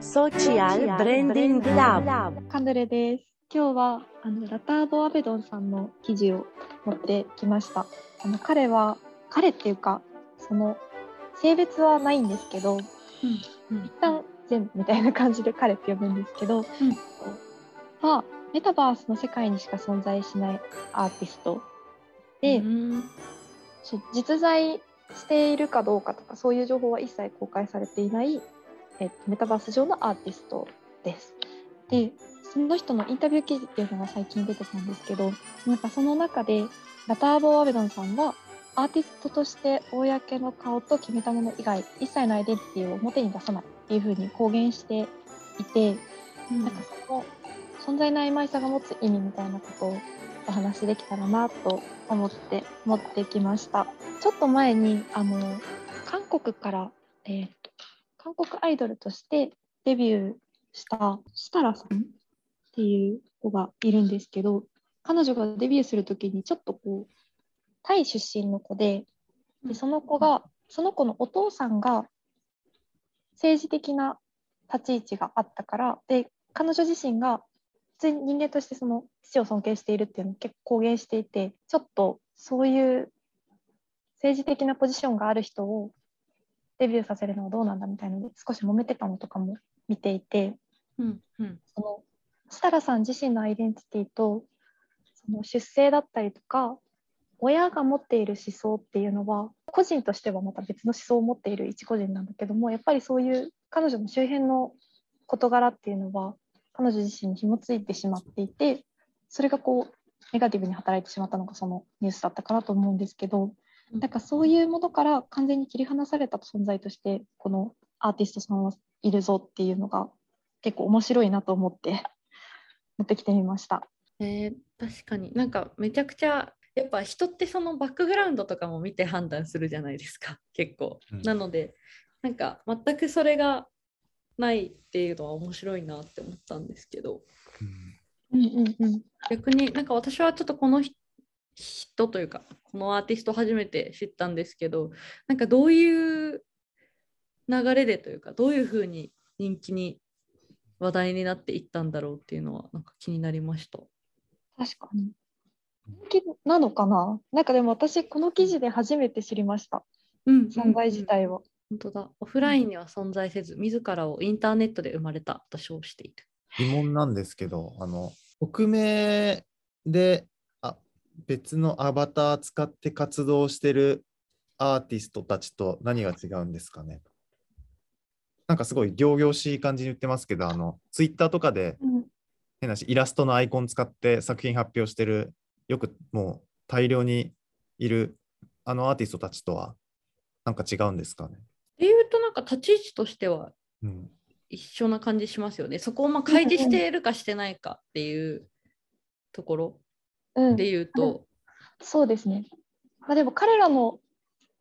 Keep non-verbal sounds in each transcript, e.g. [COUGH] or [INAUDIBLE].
Social Branding Lab カンドレです。今日はあのラターボ・アベドンさんの記事を持ってきました。あの彼は彼っていうかその性別はないんですけど、うん一旦全部みたいな感じで彼って呼ぶんですけど、はメタバースの世界にしか存在しないアーティスト。で、うん。実在しているかどうかとかそういう情報は一切公開されていない、えメタバース上のアーティストです。でその人のインタビュー記事っていうのが最近出てたんですけどなんかその中でラターボー・アベドンさんはアーティストとして公の顔と決めたもの以外一切のアイデンティティを表に出さないっていうふうに公言していて、なんかその存在の曖昧さが持つ意味みたいなことをお話しできたらなと思って持ってきました。ちょっと前にあの韓国から、えーと韓国アイドルとしてデビューした設楽さんっていう子がいるんですけど彼女がデビューする時にちょっとこうタイ出身の子ででその子がその子のお父さんが政治的な立ち位置があったからで彼女自身が普通に人間としてその父を尊敬しているっていうのを結構公言していてちょっとそういう政治的なポジションがある人をデビューさせるのはどうなんだみたいなので少し揉めてたのとかも見ていてうんうん。その設楽さん自身のアイデンティティとその出生だったりとか親が持っている思想っていうのは個人としてはまた別の思想を持っている一個人なんだけどもやっぱりそういう彼女の周辺の事柄っていうのは彼女自身に紐付いてしまっていてそれがこうネガティブに働いてしまったのがそのニュースだったかなと思うんですけどなん。かそういうものから完全に切り離された存在としてこのアーティストさんはいるぞっていうのが結構面白いなと思って持ってきてみました。えー確かに。なんかめちゃくちゃやっぱ人ってそのバックグラウンドとかも見て判断するじゃないですか。[LAUGHS] 結構、うん。なのでなんか全くそれがないっていうのは面白いなって思ったんですけど。うん。うんうん逆になんか私はちょっとこのひ人というかこのアーティスト初めて知ったんですけどなんかどういう流れでというかどういうふうに人気に話題になっていったんだろうっていうのはなんか気になりました。確かに。人気なのかな？なんかでも私この記事で初めて知りましたうん存在自体は。本当だ。オフラインには存在せず、自らをインターネットで生まれたと称している。疑問なんですけど、あの、匿名であ別のアバター使って活動してるアーティストたちと何が違うんですかねなんかすごい仰々しい感じに言ってますけど、あの、ツイッターとかでうん変なし、イラストのアイコン使って作品発表してる、よくもう大量にいるあのアーティストたちとはなんか違うんですかねっていうと、なんか立ち位置としてはうん。一緒な感じしますよね。そこをまあ開示しているかしてないかっていうところうんで言うと、そうですね。まあ、でも彼らの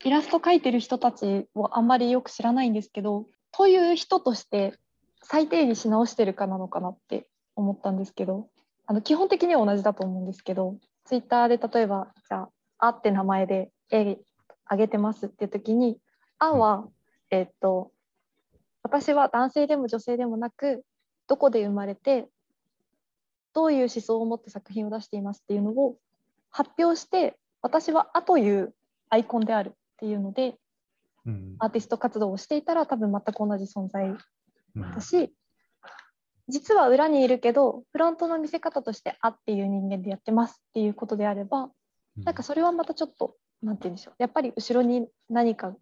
イラスト描いてる人たちをあんまりよく知らないんですけど、という人として再定義し直してるかなのかなって思ったんですけど、あの基本的には同じだと思うんですけど、ツイッターで例えば、じゃあ、あって名前で絵あげてますっていう時に、あは、えっと、私は男性でも女性でもなく、どこで生まれて、どういう思想を持って作品を出していますっていうのを発表して私は「あ」というアイコンであるっていうのでうん。アーティスト活動をしていたら多分全く同じ存在うん。だし実は裏にいるけどフロントの見せ方として「あ」っていう人間でやってますっていうことであればなんかそれはまたちょっとなんて言うんでしょう。やっぱり後ろに何か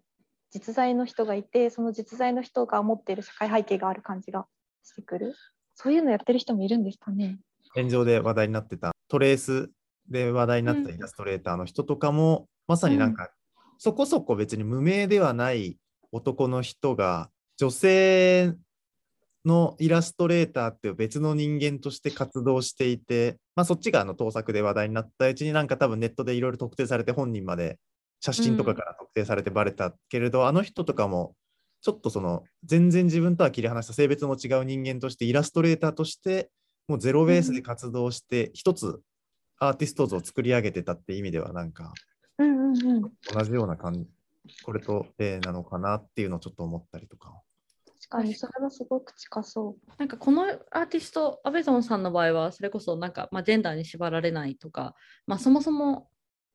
実在の人がいてその実在の人が持っている社会背景がある感じがしてくる。そういうのやってる人もいるんですかね。炎上で話題になってた。トレースで話題になったイラストレーターの人とかも、まさになんか、そこそこ別に無名ではない男の人が女性のイラストレーターっていう別の人間として活動していて、まあ、そっちがあの盗作で話題になったうちになんか多分ネットでいろいろ特定されて本人まで写真とかから特定されてバレたけれど、あの人とかもちょっとその全然自分とは切り離した性別も違う人間としてイラストレーターとしてもうゼロベースで活動して一つアーティスト像を作り上げてたって意味ではなんかうんうんうん、同じような感じこれと例なのかなっていうのをちょっと思ったりとか。確かにそれはすごく近そう。なんかこのアーティスト、アベゾンさんの場合は、それこそなんか、まあ、ジェンダーに縛られないとか、まあ、そもそも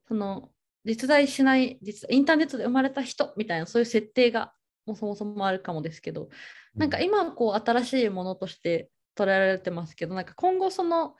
その実在しない実インターネットで生まれた人みたいなそういう設定がもうそもそもあるかもですけど、なんか今はこう新しいものとして捉えられてますけど、なんか今後その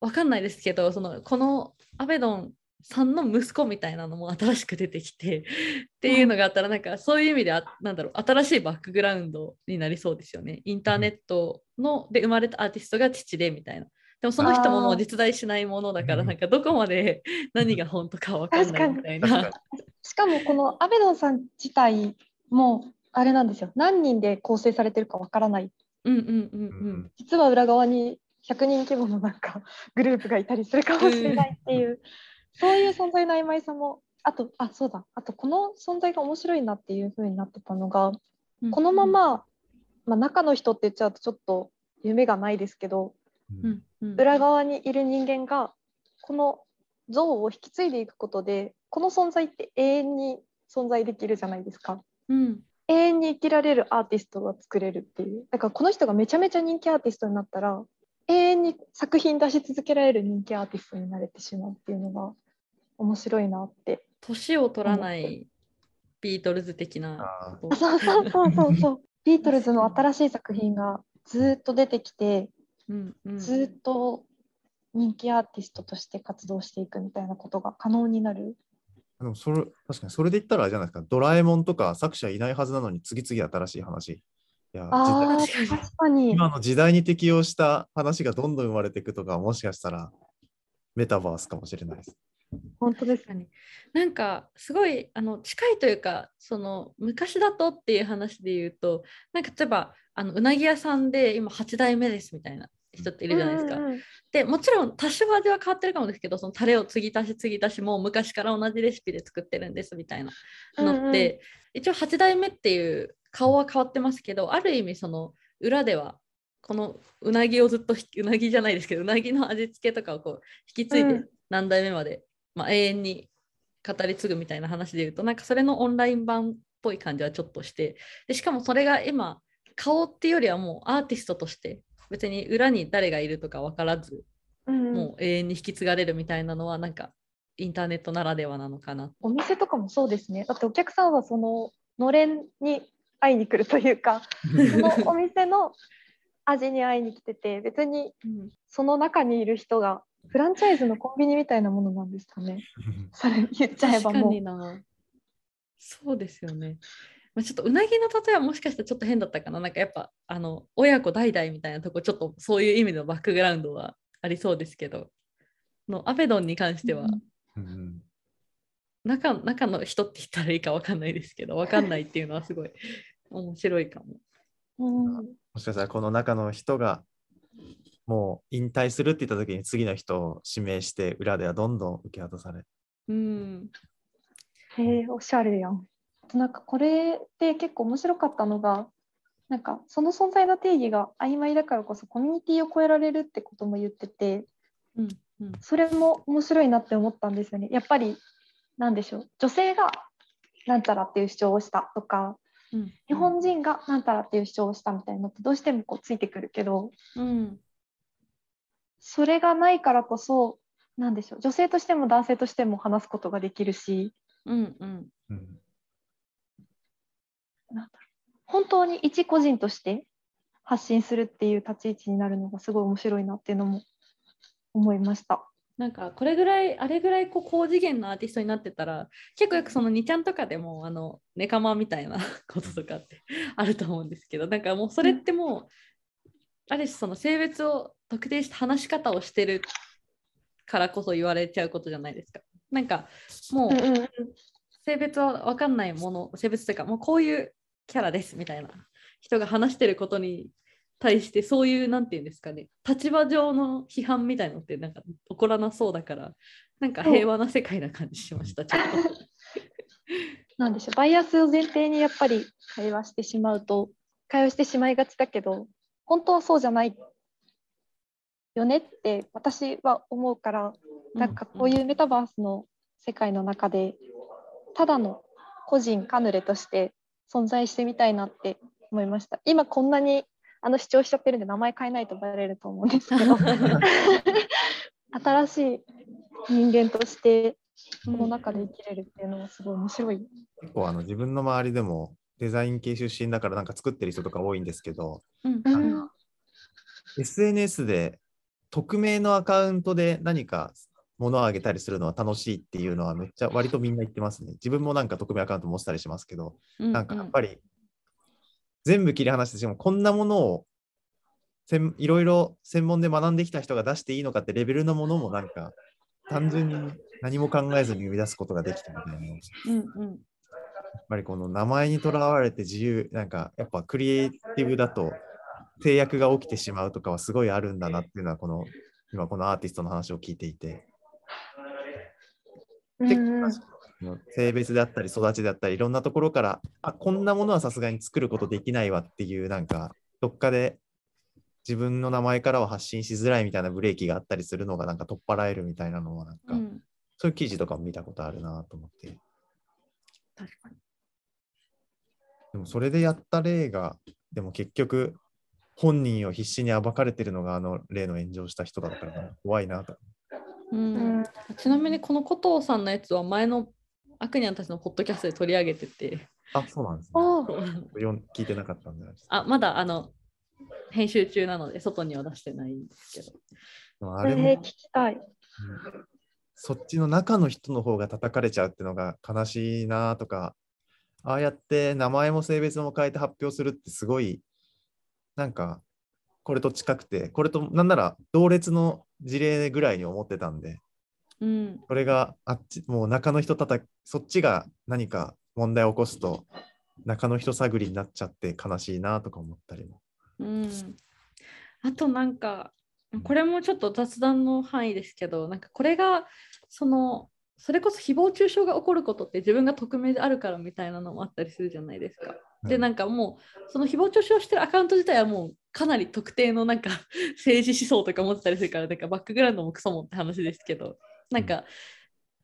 わかんないですけど、そのこのアベドンさんの息子みたいなのも新しく出てきて [LAUGHS] っていうのがあったらなんかそういう意味であなんだろう新しいバックグラウンドになりそうですよね。インターネットので生まれたアーティストが父でみたいな。でもその人ももう実在しないものだからうんなんかどこまで [LAUGHS] 何が本当かわかんないみたいな。しかもこのアベドンさん自体もあれなんですよ何人で構成されてるかわからないうんうんうんううん。ん。実は裏側に100人規模のなんか [LAUGHS] グループがいたりするかもしれないっていう、そういう存在の曖昧さもあとあそうだ。あとこの存在が面白いなっていう風になってたのがこのまま、まあ、中の人って言っちゃうとちょっと夢がないですけどうん。うんうん。裏側にいる人間がこの像を引き継いでいくことでこの存在って永遠に存在できるじゃないですか。うん永遠に生きられるアーティストが作れるっていう。だからこの人がめちゃめちゃ人気アーティストになったら永遠に作品出し続けられる人気アーティストになれてしまうっていうのが面白いなって。年を取らないビートルズ的な。そう。そうそうそうそう。ビートルズの新しい作品がずっと出てきてうんうん。ずっと人気アーティストとして活動していくみたいなことが可能になるでもそれ確かにそれで言ったらあれじゃないですか、ドラえもんとか作者いないはずなのに次々新しい話。いや確かに今の時代に適応した話がどんどん生まれていくとか、もしかしたらメタバースかもしれないです。本当です確かになんかすごいあの近いというかその昔だとっていう話で言うとなんか例えばあのうなぎ屋さんで今8代目ですみたいな人っているじゃないですか。うんうんうん。でもちろん多少味は変わってるかもですけどそのタレを継ぎ足し継ぎ足しもう昔から同じレシピで作ってるんですみたいなのって、一応8代目っていう顔は変わってますけどある意味その裏ではこのうなぎをずっとひうなぎじゃないですけどうなぎの味付けとかをこう引き継いうでん。何代目まで、まあ、永遠に語り継ぐみたいな話で言うとなんかそれのオンライン版っぽい感じはちょっとしてでしかもそれが今顔っていうよりはもうアーティストとして別に裏に誰がいるとか分からずうんうんもう永遠に引き継がれるみたいなのはなんかインターネットならではなのかな。お店とかもそうですね。だってお客さんはそののれんに会いに来るというか、[LAUGHS] そのお店の味に会いに来てて、別にうんその中にいる人がフランチャイズのコンビニみたいなものなんですかね。それ言っちゃえばもう。そうですよね。まあ、ちょっとうなぎの例えはもしかしたらちょっと変だったかな。なんかやっぱあの親子代々みたいなとこちょっとそういう意味のバックグラウンドはありそうですけど、のアベドンに関してはうんうん中中の人って言ったらいいかわかんないですけど、わかんないっていうのはすごい面白いかも。うんもしかしたらこの中の人がもう引退するって言った時に次の人を指名して裏ではどんどん受け渡されうん。へえ、おしゃれやん。あとなんかこれで結構面白かったのが、なんかその存在の定義が曖昧だからこそコミュニティを超えられるってことも言ってて、うんうん。それも面白いなって思ったんですよね。やっぱりなんでしょう。女性がなんちゃらっていう主張をしたとかうん日本人がなんたらっていう主張をしたみたいなのってどうしてもこうついてくるけどうん。それがないからこそなんでしょう。女性としても男性としても話すことができるしうんうん。うんなんだろう本当に一個人として発信するっていう立ち位置になるのがすごい面白いなっていうのも思いました。なんかこれぐらいあれぐらいこう高次元のアーティストになってたら結構よくその2ちゃんとかでもあのネカマみたいな [LAUGHS] こととかってあると思うんですけどなんかもうそれってもう、ある種その性別を特定した話し方をしてるからこそ言われちゃうことじゃないですか。なんかもう性別は分かんないもの性別というかもうこういうキャラですみたいな。人が話してることに対してそういうなんていうんですかね。立場上の批判みたいのってなんか起こらなそうだからなんか平和な世界な感じしましたちょっと。[LAUGHS] なんでしょう。バイアスを前提にやっぱり会話してしまうと会話してしまいがちだけど本当はそうじゃないよねって私は思うからなんかこういうメタバースの世界の中でただの個人カヌレとして存在してみたいなって思いました。今こんなにあの主張しちゃってるんで名前変えないとバレると思うんですけど [LAUGHS] 新しい人間としてこの中で生きれるっていうのはすごい面白い。結構あの自分の周りでもデザイン系出身だからなんか作ってる人とか多いんですけど、うんうん、SNS で匿名のアカウントで何か物をあげたりするのは楽しいっていうのはめっちゃ割とみんな言ってますね。自分もなんか匿名アカウント持ってたりしますけど、うんなんかやっぱり全部切り離してしかもこんなものをせんいろいろ専門で学んできた人が出していいのかってレベルのものもなんか単純に何も考えずに生み出すことができたみたいな。やうんうんっぱりこの名前にとらわれて自由、なんかやっぱクリエイティブだと制約が起きてしまうとかはすごいあるんだなっていうのはこの今このアーティストの話を聞いていて、結うん。構性別であったり育ちであったりいろんなところからあこんなものはさすがに作ることできないわっていうなんかどっかで自分の名前からは発信しづらいみたいなブレーキがあったりするのがなんか取っ払えるみたいなのはなんか、うん。そういう記事とかも見たことあるなと思って。確かに。でもそれでやった例がでも結局本人を必死に暴かれてるのがあの例の炎上した人だからな怖いなと。ううん。んちなみにこの古藤さんのやつは前のアクニャンたちのポッドキャストで取り上げてて。あそうなんですね。聞いてなかったんであまだあの編集中なので外には出してないんですけど。あれも、えー聞きたい。うんそっちの中の人の方が叩かれちゃうっていうのが悲しいなとか、ああやって名前も性別も変えて発表するってすごい、なんか、これと近くて、これとなんなら同列の事例ぐらいに思ってたんで、うんこれがあっち、もう中の人叩き、そっちが何か問題を起こすと、中の人探りになっちゃって悲しいなとか思ったりも。うんあとなんかこれもちょっと雑談の範囲ですけどなんかこれがそのそれこそ誹謗中傷が起こることって自分が匿名であるからみたいなのもあったりするじゃないですか。でなんかもうその誹謗中傷してるアカウント自体はもうかなり特定のなんか [LAUGHS] 政治思想とか持ってたりするからなんかバックグラウンドもクソもって話ですけどなんか、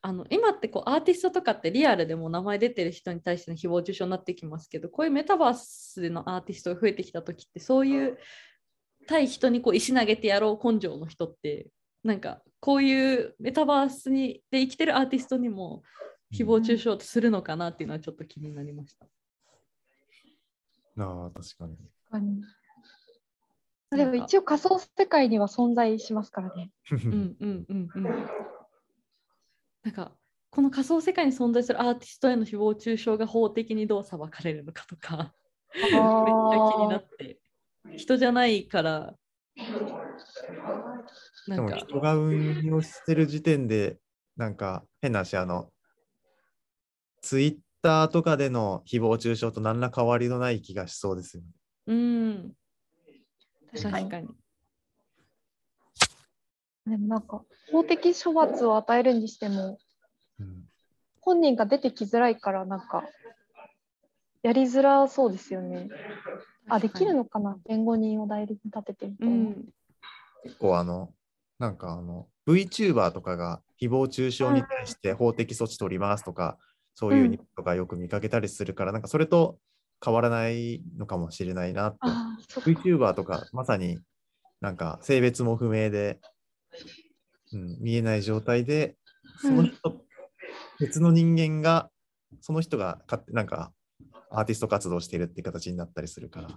あの今ってこうアーティストとかってリアルでも名前出てる人に対しての誹謗中傷になってきますけどこういうメタバースでのアーティストが増えてきた時ってそういう対人にこう石投げてやろう根性の人ってなんかこういうメタバースにで生きてるアーティストにも誹謗中傷するのかなっていうのはちょっと気になりました。ああ、確かに。確かにでも一応仮想世界には存在しますからね。うんうんうんうん。なんかこの仮想世界に存在するアーティストへの誹謗中傷が法的にどう裁かれるのかとかめっちゃ気になって人じゃないからなでもんか人が運用してる時点で、なんか変な話、あの、ツイッターとかでの誹謗中傷と何ら変わりのない気がしそうですよね。うん確かに。でもなんか法的処罰を与えるにしてもうん本人が出てきづらいからなんかやりづらそうですよね。あできるのかな弁護人を代理に立ててみたいな。うん結構あの、なんかあの、VTuber とかが誹謗中傷に対して法的措置取りますとか、そういうニュースとかよく見かけたりするから、なんかそれと変わらないのかもしれないなって。あーそっか VTuber とかまさになんか性別も不明で、うん、見えない状態で、その人、別の人間が、その人が勝手なんかアーティスト活動しているって形になったりするから、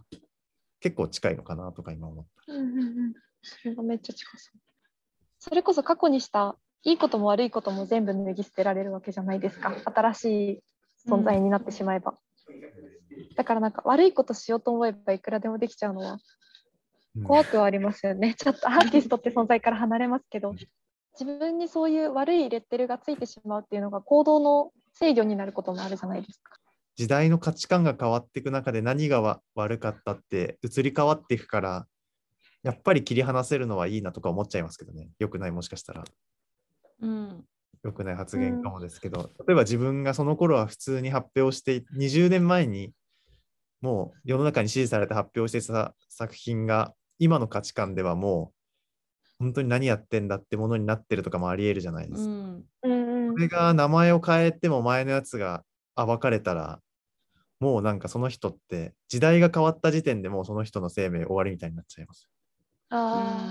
結構近いのかなとか今思った。うんうんうんそれがめっちゃ近そう。それこそ過去にしたいいことも悪いことも全部脱ぎ捨てられるわけじゃないですか。新しい存在になってしまえば。だからなんか悪いことしようと思えばいくらでもできちゃうのはうん怖くはありますよね。ちょっとアーティストって存在から離れますけど、自分にそういう悪いレッテルがついてしまうっていうのが行動の制御になることもあるじゃないですか。時代の価値観が変わっていく中で何がわ悪かったって移り変わっていくから、やっぱり切り離せるのはいいなとか思っちゃいますけどね。よくないもしかしたら。うん。良くない発言かもですけど、例えば自分がその頃は普通に発表してい、20年前にもう世の中に支持されて発表してた作品が、今の価値観ではもう本当に何やってんだってものになってるとかもありえるじゃないですか。うん。うんうん。これが名前を変えても前のやつが暴かれたら、もうなんかその人って時代が変わった時点でもうその人の生命終わりみたいになっちゃいます。あ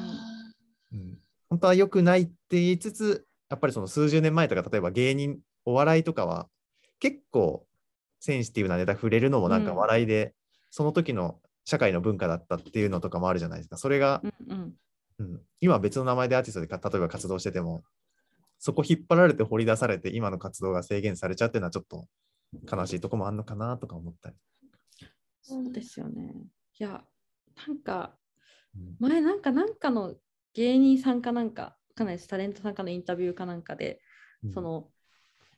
うん、本当は良くないって言いつつやっぱりその数十年前とか例えば芸人お笑いとかは結構センシティブなネタ触れるのもなんかうん笑いで、その時の社会の文化だったっていうのとかもあるじゃないですか。それが、うんうんうん、今別の名前でアーティストでか例えば活動しててもそこ引っ張られて掘り出されて今の活動が制限されちゃうっていうのはちょっと悲しいとこもあるのかなとか思ったり。そうですよね。いや、なんか、うん前なんかなんかの芸人さんかなんか、かなりタレントさんかのインタビューかなんかで、その、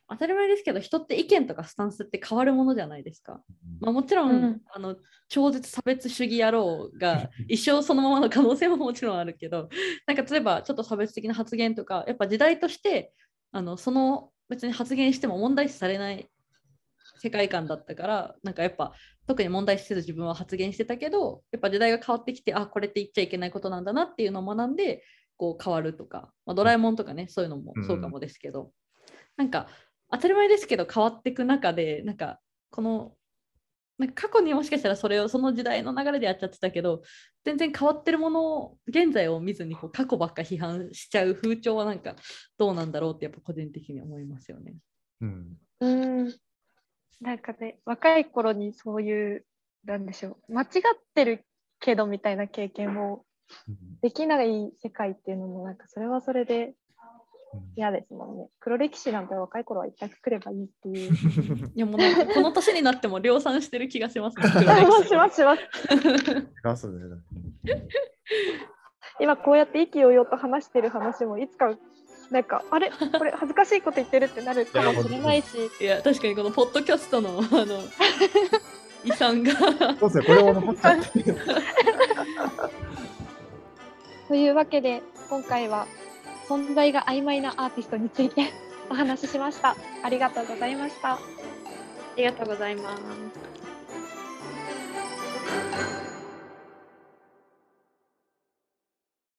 当たり前ですけど、人って意見とかスタンスって変わるものじゃないですか。まあ、もちろん、うん。あの超絶差別主義野郎が一生そのままの可能性ももちろんあるけど [LAUGHS] なんか例えばちょっと差別的な発言とかやっぱ時代としてあのその別に発言しても問題視されない世界観だったからなんかやっぱ特に問題視せず自分は発言してたけどやっぱ時代が変わってきてあこれって言っちゃいけないことなんだなっていうのを学んでこう変わるとか、まあ、ドラえもんとかねそういうのもそうかもですけど、なんか当たり前ですけど変わっていく中でなんかこのなんか過去にもしかしたらそれをその時代の流れでやっちゃってたけど全然変わってるものを現在を見ずにこう過去ばっか批判しちゃう風潮はなんかどうなんだろうってやっぱ個人的に思いますよね。うん。うん。なんかね若い頃にそういうなんでしょう間違ってるけどみたいな経験をうんできない世界っていうのもなんかそれはそれでうん。嫌ですもんね。黒歴史なんて若い頃は一回くればいいっていう。[LAUGHS] いやもうなんかこの年になっても量産してる気がします、ね。[LAUGHS] します。します今こうやって意気揚々と話してる話もいつかなんかあれ？これ恥ずかしいこと言ってるってなるかもしれないし。いや確かにこのポッドキャストのあの [LAUGHS] 遺産が。そうですね、これを残っちゃって。というわけで今回は存在が曖昧なアーティストについて [LAUGHS] お話ししましたありがとうございましたありがとうございます。